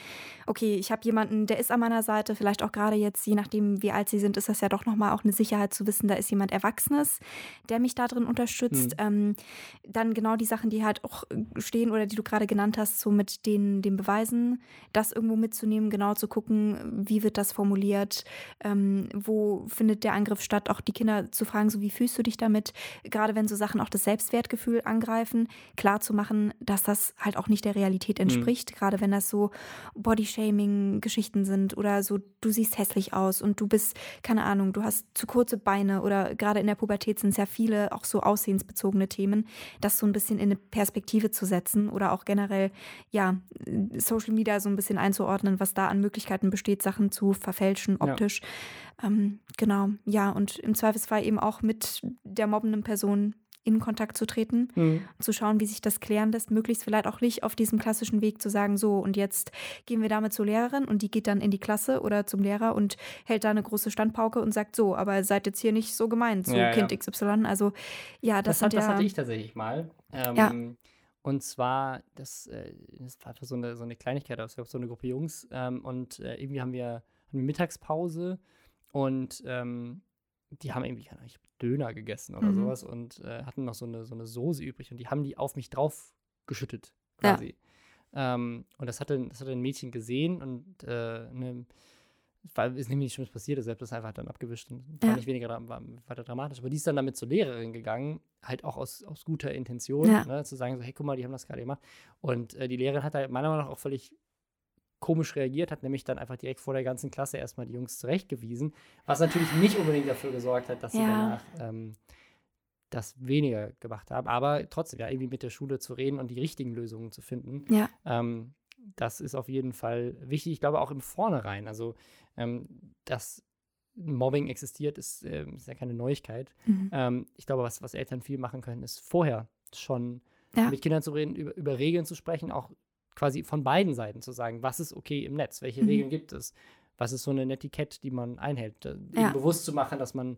S1: okay, ich habe jemanden, der ist an meiner Seite, vielleicht auch gerade jetzt, je nachdem, wie alt sie sind, ist das ja doch nochmal auch eine Sicherheit zu wissen, da ist jemand Erwachsenes, der mich da drin unterstützt. Ähm, dann genau die Sachen, die halt auch stehen oder die du gerade genannt hast, so mit den, den Beweisen, das irgendwo mitzunehmen, genau zu gucken, wie wird das formuliert, ähm, wo findet der Angriff statt, auch die Kinder zu fragen, so wie fühlst du dich damit, gerade wenn so Sachen auch das Selbstwertgefühl angreifen, klar zu machen, dass das halt auch nicht der Realität entspricht, gerade wenn das so Bodyshaming-Geschichten sind oder so, du siehst hässlich aus und du bist, keine Ahnung, du hast zu kurze Beine oder gerade in der Pubertät sind es ja viele auch so aussehensbezogene Themen, das so ein bisschen in eine Perspektive zu setzen oder auch generell, ja, Social Media so ein bisschen einzuordnen, was da an Möglichkeiten besteht, Sachen zu verfälschen
S3: Ja.
S1: Ähm, genau, ja, und im Zweifelsfall eben auch mit der mobbenden Person in Kontakt zu treten, zu schauen, wie sich das klären lässt, möglichst vielleicht auch nicht auf diesem klassischen Weg zu sagen, so und jetzt gehen wir damit zur Lehrerin und die geht dann in die Klasse oder zum Lehrer und hält da eine große Standpauke und sagt so, aber seid jetzt hier nicht so gemein zu
S3: Ja,
S1: Kind
S3: ja.
S1: XY. Also ja, das,
S3: Das, hat,
S1: sind
S3: das
S1: ja,
S3: hatte ich tatsächlich mal. Ähm,
S1: Ja.
S3: Und zwar, das, äh, das war so eine, so eine Kleinigkeit, es gab so eine Gruppe Jungs ähm, und äh, irgendwie haben wir, wir Mittagspause und ähm, die haben irgendwie, keine Ahnung, Döner gegessen oder
S1: Mhm.
S3: sowas und äh, hatten noch so eine, so eine Soße übrig und die haben die auf mich drauf geschüttet,
S1: Ja.
S3: quasi. Ähm, und das hatte, das hatte ein Mädchen gesehen und äh, ne, weil ist nämlich nicht Schlimmes passiert, ist, das einfach dann abgewischt und
S1: Ja.
S3: war nicht weniger war weiter dramatisch. Aber die ist dann damit zur Lehrerin gegangen, halt auch aus, aus guter Intention,
S1: Ja.
S3: ne, zu sagen, so, hey, guck mal, die haben das gerade gemacht. Und äh, die Lehrerin hat da meiner Meinung nach auch völlig komisch reagiert, hat nämlich dann einfach direkt vor der ganzen Klasse erstmal die Jungs zurechtgewiesen, was natürlich nicht unbedingt dafür gesorgt hat, dass sie
S1: Ja.
S3: danach ähm, das weniger gemacht haben. Aber trotzdem, ja, irgendwie mit der Schule zu reden und die richtigen Lösungen zu finden,
S1: Ja.
S3: ähm, das ist auf jeden Fall wichtig. Ich glaube auch im Vornherein. Also, ähm, dass Mobbing existiert, ist, ähm, ist ja keine Neuigkeit.
S1: Mhm.
S3: Ähm, ich glaube, was, was Eltern viel machen können, ist vorher schon
S1: Ja.
S3: mit Kindern zu reden, über, über Regeln zu sprechen, auch quasi von beiden Seiten zu sagen, was ist okay im Netz, welche
S1: Mhm.
S3: Regeln gibt es, was ist so eine Netiquette, die man einhält, äh,
S1: Ja.
S3: bewusst zu machen, dass man,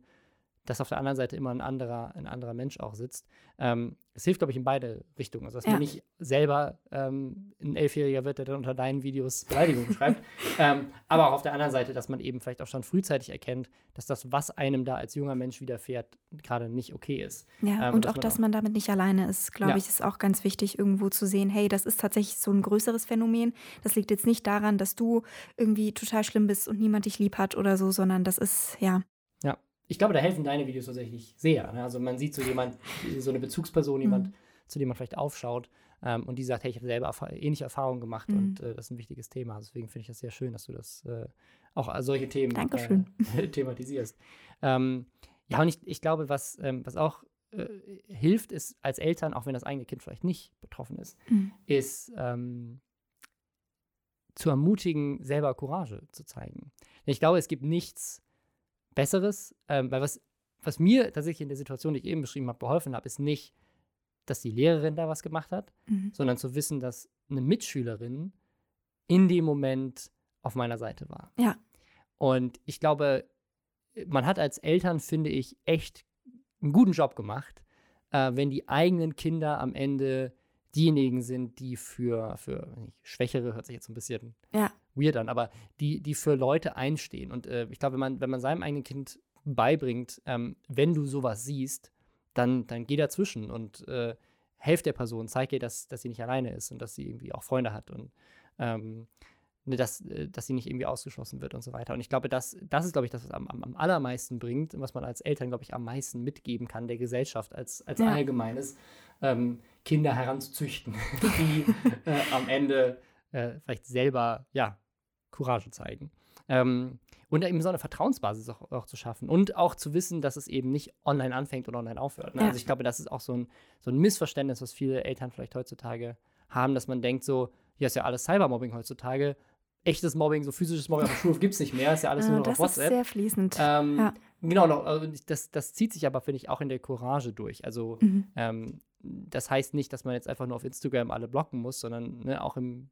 S3: dass auf der anderen Seite immer ein anderer, ein anderer Mensch auch sitzt. Ähm, es hilft, glaube ich, in beide Richtungen. Also, dass
S1: Ja.
S3: man nicht selber ähm, ein Elfjähriger wird, der dann unter deinen Videos Beleidigungen schreibt, ähm, aber auch auf der anderen Seite, dass man eben vielleicht auch schon frühzeitig erkennt, dass das, was einem da als junger Mensch widerfährt, gerade nicht okay ist.
S1: Ja,
S3: Ähm,
S1: und
S3: dass
S1: auch, dass
S3: auch-
S1: man damit nicht alleine ist, glaube
S3: Ja.
S1: ich, ist auch ganz wichtig, irgendwo zu sehen, hey, das ist tatsächlich so ein größeres Phänomen. Das liegt jetzt nicht daran, dass du irgendwie total schlimm bist und niemand dich lieb hat oder so, sondern das ist, Ja,
S3: ich glaube, da helfen deine Videos tatsächlich sehr. Ne? Also man sieht so jemand, so eine Bezugsperson, jemand,
S1: Mhm.
S3: zu dem man vielleicht aufschaut ähm, und die sagt, hey, ich habe selber erfa ähnliche Erfahrungen gemacht
S1: Mhm.
S3: und äh, das ist ein wichtiges Thema. Deswegen finde ich das sehr schön, dass du das äh, auch solche Themen. Äh, thematisierst. Ähm, ja, und ich, ich glaube, was, ähm, was auch äh, hilft, ist als Eltern, auch wenn das eigene Kind vielleicht nicht betroffen ist,
S1: Mhm.
S3: ist ähm, zu ermutigen, selber Courage zu zeigen. Ich glaube, es gibt nichts Besseres, ähm, weil was, was mir tatsächlich in der Situation, die ich eben beschrieben habe, geholfen habe, ist nicht, dass die Lehrerin da was gemacht hat,
S1: Mhm.
S3: sondern zu wissen, dass eine Mitschülerin in dem Moment auf meiner Seite war.
S1: Ja.
S3: Und ich glaube, man hat als Eltern, finde ich, echt einen guten Job gemacht, äh, wenn die eigenen Kinder am Ende diejenigen sind, die für, für Schwächere, hört sich jetzt so ein bisschen
S1: Ja.
S3: Weird an, aber die, die für Leute einstehen. Und äh, ich glaube, wenn man, wenn man seinem eigenen Kind beibringt, ähm, wenn du sowas siehst, dann, dann geh dazwischen und äh, helf der Person, zeig ihr, dass, dass sie nicht alleine ist und dass sie irgendwie auch Freunde hat und ähm, ne, dass, äh, dass sie nicht irgendwie ausgeschlossen wird und so weiter. Und ich glaube, das, das ist, glaube ich, das, was am, am, am allermeisten bringt und was man als Eltern, glaube ich, am meisten mitgeben kann, der Gesellschaft als, als
S1: Ja.
S3: Allgemeines, ähm, Kinder heranzuzüchten, die äh, am Ende äh, vielleicht selber, ja, Courage zeigen. Ähm, und eben so eine Vertrauensbasis auch, auch zu schaffen und auch zu wissen, dass es eben nicht online anfängt und online aufhört. Ne? Also ich glaube, das ist auch so ein, so ein Missverständnis, was viele Eltern vielleicht heutzutage haben, dass man denkt so, hier ist ja alles Cybermobbing heutzutage. Echtes Mobbing, so physisches Mobbing auf der Schule gibt es nicht mehr, ist ja alles
S1: Äh,
S3: nur noch
S1: das
S3: auf
S1: ist
S3: WhatsApp.
S1: sehr fließend.
S3: Ähm,
S1: Ja.
S3: Genau, noch, also das, das zieht sich aber, finde ich, auch in der Courage durch. Also
S1: Mhm.
S3: ähm, das heißt nicht, dass man jetzt einfach nur auf Instagram alle blocken muss, sondern ne, auch, im,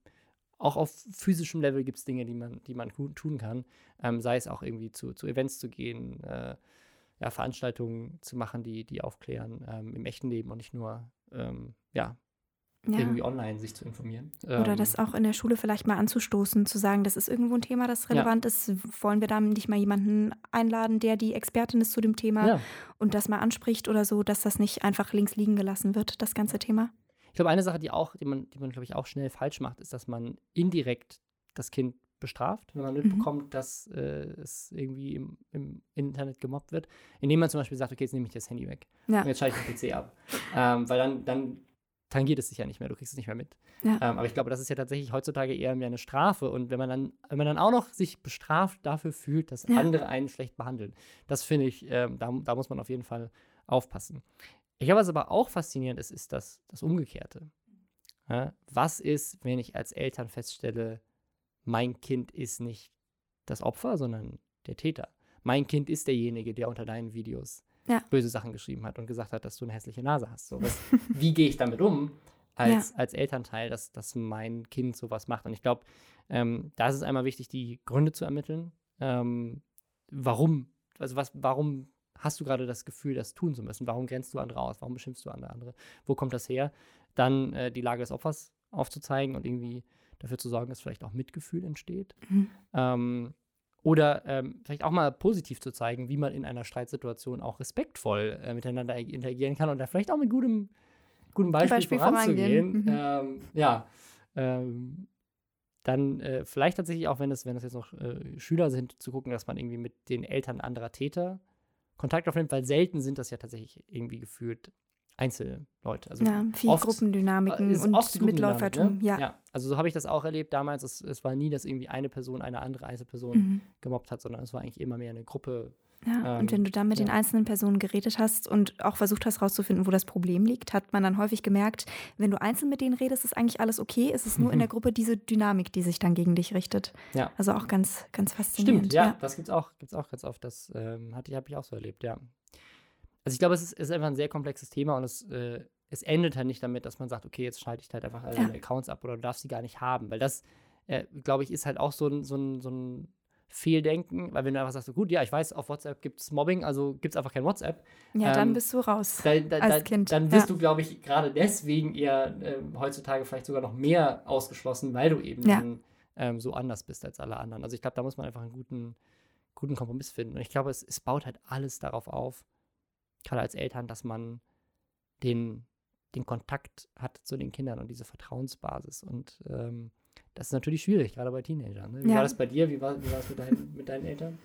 S3: auch auf physischem Level gibt es Dinge, die man, die man tun kann. Ähm, sei es auch irgendwie zu, zu Events zu gehen, äh, ja, Veranstaltungen zu machen, die, die aufklären ähm, im echten Leben und nicht nur ähm, ja,
S1: Ja.
S3: irgendwie online sich zu informieren.
S1: Oder
S3: Ähm,
S1: das auch in der Schule vielleicht mal anzustoßen, zu sagen, das ist irgendwo ein Thema, das relevant ist. Wollen wir da nicht mal jemanden einladen, der die Expertin ist zu dem Thema
S3: ja.
S1: und das mal anspricht oder so, dass das nicht einfach links liegen gelassen wird, das ganze Thema?
S3: Ich glaube, eine Sache, die auch, die man, die man, glaube ich, auch schnell falsch macht, ist, dass man indirekt das Kind bestraft, wenn man mitbekommt, dass äh, es irgendwie im, im Internet gemobbt wird, indem man zum Beispiel sagt, okay, jetzt nehme ich das Handy weg
S1: Ja.
S3: und jetzt schalte ich den PC ab. Ähm, weil dann, dann tangiert es sich ja nicht mehr, du kriegst es nicht mehr mit.
S1: Ja.
S3: Ähm, aber ich glaube, das ist ja tatsächlich heutzutage eher mehr eine Strafe. Und wenn man dann, wenn man dann auch noch sich bestraft dafür fühlt, dass
S1: Ja.
S3: andere einen schlecht behandeln, das finde ich, ähm, da, da muss man auf jeden Fall aufpassen. Ich glaube, was aber auch faszinierend ist, ist das, das Umgekehrte. Ja, was ist, wenn ich als Eltern feststelle, mein Kind ist nicht das Opfer, sondern der Täter? Mein Kind ist derjenige, der unter deinen Videos
S1: Ja.
S3: böse Sachen geschrieben hat und gesagt hat, dass du eine hässliche Nase hast. So, was, wie gehe ich damit um als, als Elternteil, dass, dass mein Kind sowas macht? Und ich glaube, ähm, da ist es einmal wichtig, die Gründe zu ermitteln. Ähm, warum? Also was, warum hast du gerade das Gefühl, das tun zu müssen? Warum grenzt du andere aus? Warum beschimpfst du andere? andere? Wo kommt das her? Dann äh, die Lage des Opfers aufzuzeigen und irgendwie dafür zu sorgen, dass vielleicht auch Mitgefühl entsteht.
S1: Mhm.
S3: Ähm, oder ähm, vielleicht auch mal positiv zu zeigen, wie man in einer Streitsituation auch respektvoll äh, miteinander interagieren kann und da vielleicht auch mit gutem, gutem Beispiel,
S1: Beispiel
S3: voranzugehen.
S1: Mhm.
S3: Ähm, ja. Ähm, dann äh, vielleicht tatsächlich auch, wenn es, wenn es jetzt noch äh, Schüler sind, zu gucken, dass man irgendwie mit den Eltern anderer Täter Kontakt aufnimmt, weil selten sind das ja tatsächlich irgendwie gefühlt Einzelleute. Also
S1: ja, viel
S3: oft,
S1: Gruppendynamiken
S3: ist
S1: und Mitläufertum.
S3: ne?
S1: Ja.
S3: ja. Also so habe ich das auch erlebt damals. Es, es war nie, dass irgendwie eine Person eine andere Einzelperson
S1: Mhm.
S3: gemobbt hat, sondern es war eigentlich immer mehr eine Gruppe.
S1: Ja,
S3: Ähm,
S1: und wenn du dann mit den
S3: ja.
S1: einzelnen Personen geredet hast und auch versucht hast rauszufinden, wo das Problem liegt, hat man dann häufig gemerkt, wenn du einzeln mit denen redest, ist eigentlich alles okay. Es ist nur in der Gruppe diese Dynamik, die sich dann gegen dich richtet.
S3: Ja.
S1: Also auch ganz, ganz faszinierend.
S3: Stimmt, ja, das gibt's auch, gibt's auch ganz oft. Das ähm, hatte ich, habe ich auch so erlebt, ja. Also ich glaube, es ist, ist einfach ein sehr komplexes Thema und es, äh, es endet halt nicht damit, dass man sagt, okay, jetzt schalte ich halt einfach alle
S1: Ja.
S3: Accounts ab oder du darfst sie gar nicht haben. Weil das, äh, glaube ich, ist halt auch so ein, so ein, so ein Fehldenken, weil wenn du einfach sagst, so, gut, ja, ich weiß, auf WhatsApp gibt es Mobbing, also gibt es einfach kein WhatsApp.
S1: Ja, dann
S3: Ähm,
S1: bist du raus.
S3: Da, da,
S1: Als
S3: da,
S1: Kind,
S3: Dann wirst
S1: ja.
S3: du, glaube ich, gerade deswegen eher ähm, heutzutage vielleicht sogar noch mehr ausgeschlossen, weil du eben
S1: Ja.
S3: dann, ähm, so anders bist als alle anderen. Also ich glaube, da muss man einfach einen guten, guten Kompromiss finden. Und ich glaube, es, es baut halt alles darauf auf, gerade als Eltern, dass man den, den Kontakt hat zu den Kindern und diese Vertrauensbasis. Und ähm, das ist natürlich schwierig, gerade bei Teenagern. Ne? Wie
S1: Ja.
S3: war das bei dir? Wie war, wie war es mit, deinen, mit deinen Eltern?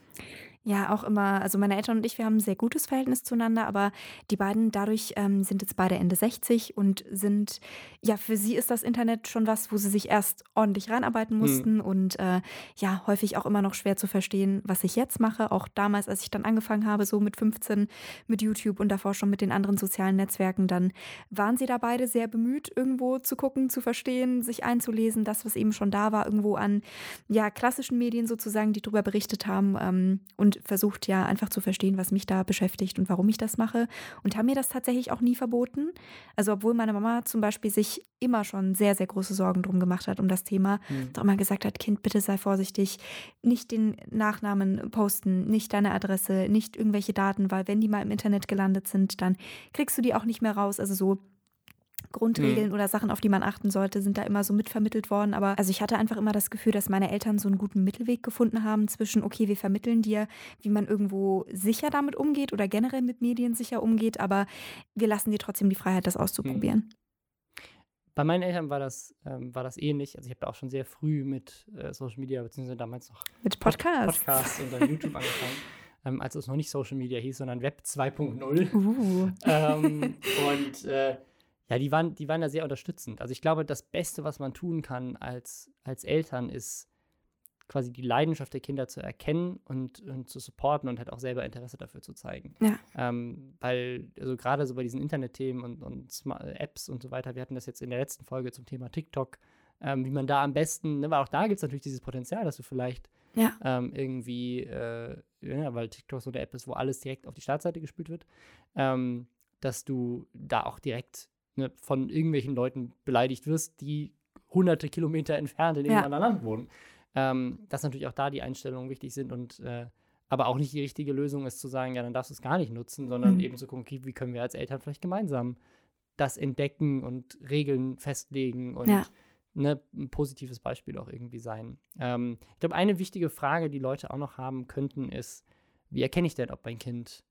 S1: Ja, auch immer, also meine Eltern und ich, wir haben ein sehr gutes Verhältnis zueinander, aber die beiden dadurch ähm, sind jetzt beide Ende 60 und sind, ja, für sie ist das Internet schon was, wo sie sich erst ordentlich reinarbeiten mussten und äh, ja, häufig auch immer noch schwer zu verstehen, was ich jetzt mache. Auch damals, als ich dann angefangen habe, so mit 15 mit YouTube und davor schon mit den anderen sozialen Netzwerken, dann waren sie da beide sehr bemüht, irgendwo zu gucken, zu verstehen, sich einzulesen, das, was eben schon da war, irgendwo an ja, klassischen Medien sozusagen, die darüber berichtet haben ähm, und versucht ja einfach zu verstehen, was mich da beschäftigt und warum ich das mache und haben mir das tatsächlich auch nie verboten. Also obwohl meine Mama zum Beispiel sich immer schon sehr, sehr große Sorgen drum gemacht hat um das Thema,
S3: Hm.
S1: doch immer gesagt hat, Kind, bitte sei vorsichtig, nicht den Nachnamen posten, nicht deine Adresse, nicht irgendwelche Daten, weil wenn die mal im Internet gelandet sind, dann kriegst du die auch nicht mehr raus. Also so Grundregeln oder Sachen, auf die man achten sollte, sind da immer so mitvermittelt worden. Aber also ich hatte einfach immer das Gefühl, dass meine Eltern so einen guten Mittelweg gefunden haben zwischen, okay, wir vermitteln dir, wie man irgendwo sicher damit umgeht oder generell mit Medien sicher umgeht, aber wir lassen dir trotzdem die Freiheit, das auszuprobieren.
S3: Bei meinen Eltern war das, ähm, war das ähnlich. Also ich habe da auch schon sehr früh mit äh, Social Media, beziehungsweise damals noch
S1: Mit
S3: Pod-
S1: Podcasts.
S3: Podcasts und dann YouTube angefangen, ähm, als es noch nicht Social Media hieß, sondern Web 2.0.
S1: Uh.
S3: ähm, und äh, ja, die waren, die waren da sehr unterstützend. Also ich glaube, das Beste, was man tun kann als, als Eltern, ist quasi die Leidenschaft der Kinder zu erkennen und, und zu supporten und halt auch selber Interesse dafür zu zeigen.
S1: Ja.
S3: Ähm, weil, also gerade so bei diesen Internetthemen und, und Apps und so weiter, wir hatten das jetzt in der letzten Folge zum Thema TikTok, ähm, wie man da am besten, ne, weil auch da gibt es natürlich dieses Potenzial, dass du vielleicht
S1: Ja.
S3: ähm, irgendwie, äh, ja, weil TikTok so eine App ist, wo alles direkt auf die Startseite gespült wird, ähm, dass du da auch direkt ne, von irgendwelchen Leuten beleidigt wirst, die hunderte Kilometer entfernt in
S1: Ja.
S3: irgendeinem anderen Land wohnen. Ähm, dass natürlich auch da die Einstellungen wichtig sind und äh, aber auch nicht die richtige Lösung ist zu sagen, ja, dann darfst du es gar nicht nutzen, sondern
S1: Mhm.
S3: eben zu gucken, wie können wir als Eltern vielleicht gemeinsam das entdecken und Regeln festlegen und
S1: Ja.
S3: ne, ein positives Beispiel auch irgendwie sein. Ähm, ich glaube, eine wichtige Frage, die Leute auch noch haben könnten, ist, wie erkenne ich denn, ob mein Kind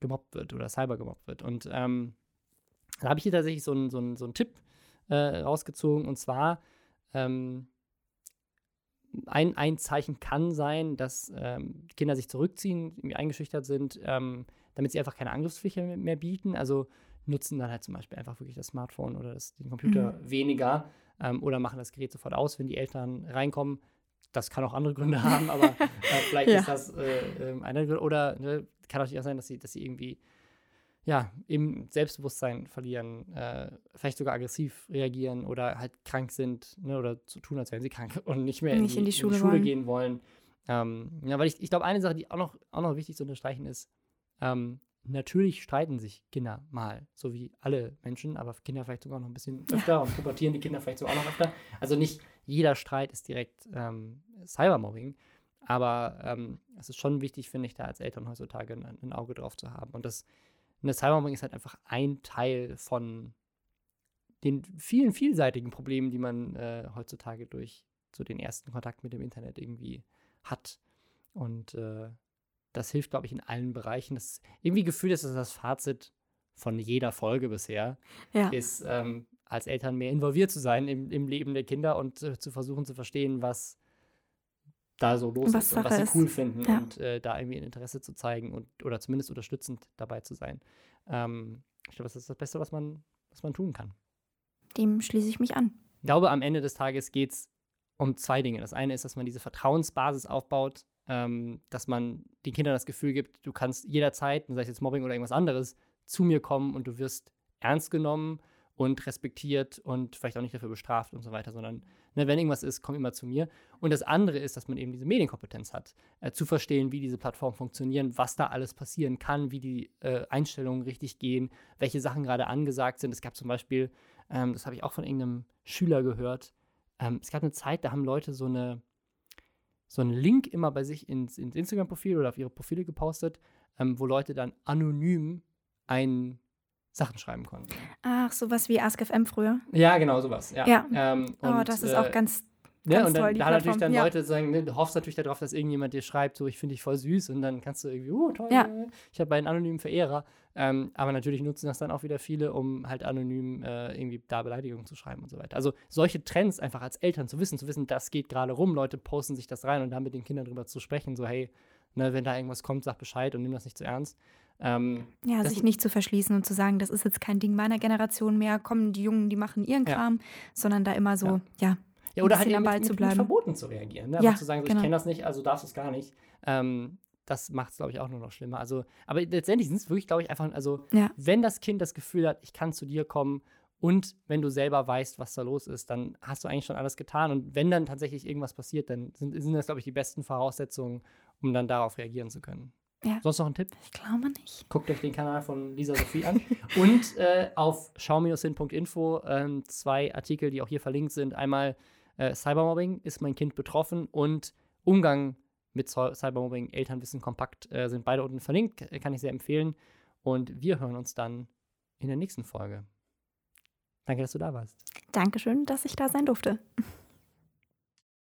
S3: gemobbt wird oder cyber gemobbt wird? Und ähm, da habe ich hier tatsächlich so einen so einen- so einen Tipp äh, rausgezogen und zwar ähm, ein, ein Zeichen kann sein, dass ähm, Kinder sich zurückziehen, irgendwie eingeschüchtert sind, ähm, damit sie einfach keine Angriffsfläche mehr- bieten. Also nutzen dann halt zum Beispiel einfach wirklich das Smartphone oder das, den Computer weniger ähm, oder machen das Gerät sofort aus, wenn die Eltern reinkommen. Das kann auch andere Gründe haben, aber äh, vielleicht
S1: Ja.
S3: ist das äh, ähm, einer Grund. Oder ne, kann natürlich auch sein, dass sie, dass sie irgendwie ja, im Selbstbewusstsein verlieren, äh, vielleicht sogar aggressiv reagieren oder halt krank sind ne, oder zu tun, als wären sie krank und nicht mehr
S1: Nicht in die Schule wollen.
S3: gehen wollen. Ähm, ja, weil ich, ich glaube, eine Sache, die auch noch, auch noch wichtig zu unterstreichen ist, ähm, natürlich streiten sich Kinder mal, so wie alle Menschen, aber Kinder vielleicht sogar noch ein bisschen öfter und pubertieren die Kinder vielleicht sogar noch öfter. Also nicht jeder Streit ist direkt ähm, Cybermobbing, aber ähm, es ist schon wichtig, finde ich, da als Eltern heutzutage ein, ein Auge drauf zu haben. Und das, und das Cybermobbing ist halt einfach ein Teil von den vielen vielseitigen Problemen, die man äh, heutzutage durch so den ersten Kontakt mit dem Internet irgendwie hat. Und äh, das hilft, glaube ich, in allen Bereichen. Das irgendwie gefühlt ist das das Fazit von jeder Folge bisher,
S1: Ja.
S3: ist, ähm, als Eltern mehr involviert zu sein im, im Leben der Kinder und äh, zu versuchen zu verstehen, was da so los
S1: Was
S3: ist und was sie cool
S1: ist.
S3: finden
S1: Ja.
S3: und äh, da irgendwie ein Interesse zu zeigen und oder zumindest unterstützend dabei zu sein. Ähm, ich glaube, das ist das Beste, was man, was man tun kann.
S1: Dem schließe ich mich an.
S3: Ich glaube, am Ende des Tages geht es um zwei Dinge. Das eine ist, dass man diese Vertrauensbasis aufbaut, ähm, dass man den Kindern das Gefühl gibt, du kannst jederzeit, sei es jetzt Mobbing oder irgendwas anderes, zu mir kommen und du wirst ernst genommen und respektiert und vielleicht auch nicht dafür bestraft und so weiter, sondern ne, wenn irgendwas ist, komm immer zu mir. Und das andere ist, dass man eben diese Medienkompetenz hat, äh, zu verstehen, wie diese Plattformen funktionieren, was da alles passieren kann, wie die äh, Einstellungen richtig gehen, welche Sachen gerade angesagt sind. Es gab zum Beispiel, ähm, das habe ich auch von irgendeinem Schüler gehört, ähm, es gab eine Zeit, da haben Leute so eine so einen Link immer bei sich ins, ins Instagram-Profil oder auf ihre Profile gepostet, ähm, wo Leute dann anonym ein Sachen schreiben konnten.
S1: Ach, sowas wie AskFM früher.
S3: Ja, genau, sowas. Ja.
S1: Ja.
S3: Ähm,
S1: oh,
S3: und,
S1: das ist
S3: äh,
S1: auch ganz.
S3: ne,
S1: ganz
S3: und dann,
S1: toll,
S3: da natürlich dann
S1: Ja.
S3: Leute sagen, ne, du hoffst natürlich darauf, dass irgendjemand dir schreibt, so ich finde dich voll süß und dann kannst du irgendwie, oh toll,
S1: Ja.
S3: ich habe einen anonymen Verehrer. Ähm, aber natürlich nutzen das dann auch wieder viele, um halt anonym äh, irgendwie da Beleidigungen zu schreiben und so weiter. Also solche Trends einfach als Eltern zu wissen, zu wissen, das geht gerade rum, Leute posten sich das rein und dann mit den Kindern drüber zu sprechen, so hey, ne, wenn da irgendwas kommt, sag Bescheid und nimm das nicht zu ernst. Ähm,
S1: Ja, sich nicht zu verschließen und zu sagen, das ist jetzt kein Ding meiner Generation mehr, kommen die Jungen, die machen ihren
S3: Ja.
S1: Kram, sondern da immer so, ja,
S3: Ja, oder
S1: ein
S3: halt eben mit,
S1: zu
S3: mit, mit
S1: bleiben.
S3: Verboten zu reagieren. Ne?
S1: Ja,
S3: zu sagen, so,
S1: genau.
S3: ich kenne das nicht, also darfst du es gar nicht. Ähm, das macht es, glaube ich, auch nur noch schlimmer. Also, aber letztendlich sind es wirklich, glaube ich, einfach, also,
S1: Ja.
S3: wenn das Kind das Gefühl hat, ich kann zu dir kommen und wenn du selber weißt, was da los ist, dann hast du eigentlich schon alles getan. Und wenn dann tatsächlich irgendwas passiert, dann sind, sind das, glaube ich, die besten Voraussetzungen, um dann darauf reagieren zu können.
S1: Ja.
S3: Sonst noch ein Tipp?
S1: ich glaube nicht.
S3: Guckt euch den Kanal von Lisa Sophie an. Und äh, auf schau-hin.info ähm, zwei Artikel, die auch hier verlinkt sind. Einmal äh, Cybermobbing, ist mein Kind betroffen? Und Umgang mit Cy- Cybermobbing, Elternwissen kompakt, äh, sind beide unten verlinkt. Äh, Kann ich sehr empfehlen. Und wir hören uns dann in der nächsten Folge. Danke, dass du da warst.
S1: Dankeschön, dass ich da sein durfte.